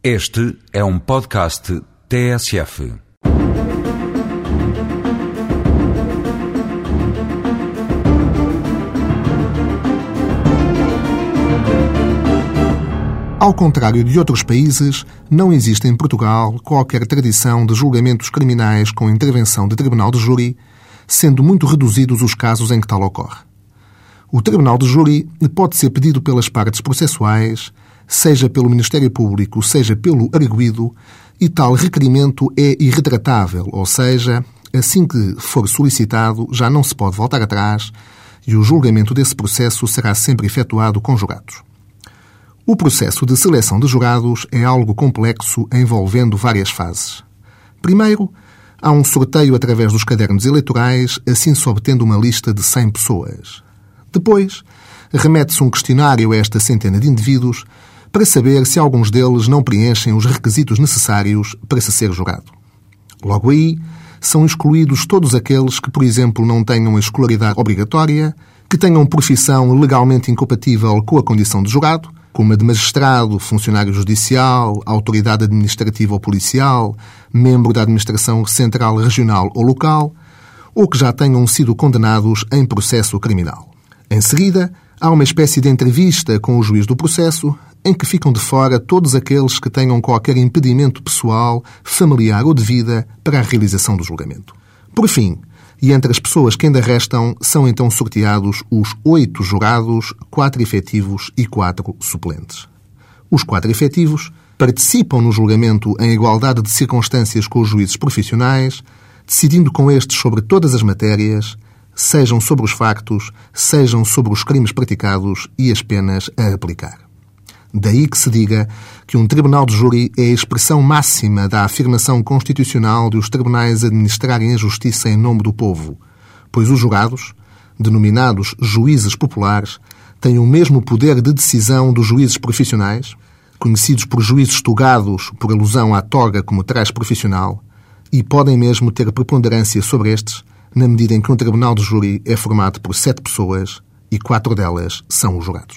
Este é um podcast TSF. Ao contrário de outros países, não existe em Portugal qualquer tradição de julgamentos criminais com intervenção de tribunal de júri, sendo muito reduzidos os casos em que tal ocorre. O tribunal de júri pode ser pedido pelas partes processuais, seja pelo Ministério Público, seja pelo arguído, e tal requerimento é irretratável, ou seja, assim que for solicitado, já não se pode voltar atrás e o julgamento desse processo será sempre efetuado com jurados. O processo de seleção de jurados é algo complexo envolvendo várias fases. Primeiro, há um sorteio através dos cadernos eleitorais, assim se obtendo uma lista de 100 pessoas. Depois, remete-se um questionário a esta centena de indivíduos para saber se alguns deles não preenchem os requisitos necessários para se ser jurado. Logo aí, são excluídos todos aqueles que, por exemplo, não tenham a escolaridade obrigatória, que tenham profissão legalmente incompatível com a condição de jurado, como a de magistrado, funcionário judicial, autoridade administrativa ou policial, membro da administração central, regional ou local, ou que já tenham sido condenados em processo criminal. Em seguida, há uma espécie de entrevista com o juiz do processo, em que ficam de fora todos aqueles que tenham qualquer impedimento pessoal, familiar ou de vida para a realização do julgamento. Por fim, e entre as pessoas que ainda restam, são então sorteados os oito jurados, quatro efetivos e quatro suplentes. Os quatro efetivos participam no julgamento em igualdade de circunstâncias com os juízes profissionais, decidindo com estes sobre todas as matérias, sejam sobre os factos, sejam sobre os crimes praticados e as penas a aplicar. Daí que se diga que um tribunal de júri é a expressão máxima da afirmação constitucional de os tribunais administrarem a justiça em nome do povo, pois os jurados, denominados juízes populares, têm o mesmo poder de decisão dos juízes profissionais, conhecidos por juízes togados por alusão à toga como traje profissional, e podem mesmo ter preponderância sobre estes, na medida em que um tribunal de júri é formado por sete pessoas e quatro delas são os jurados.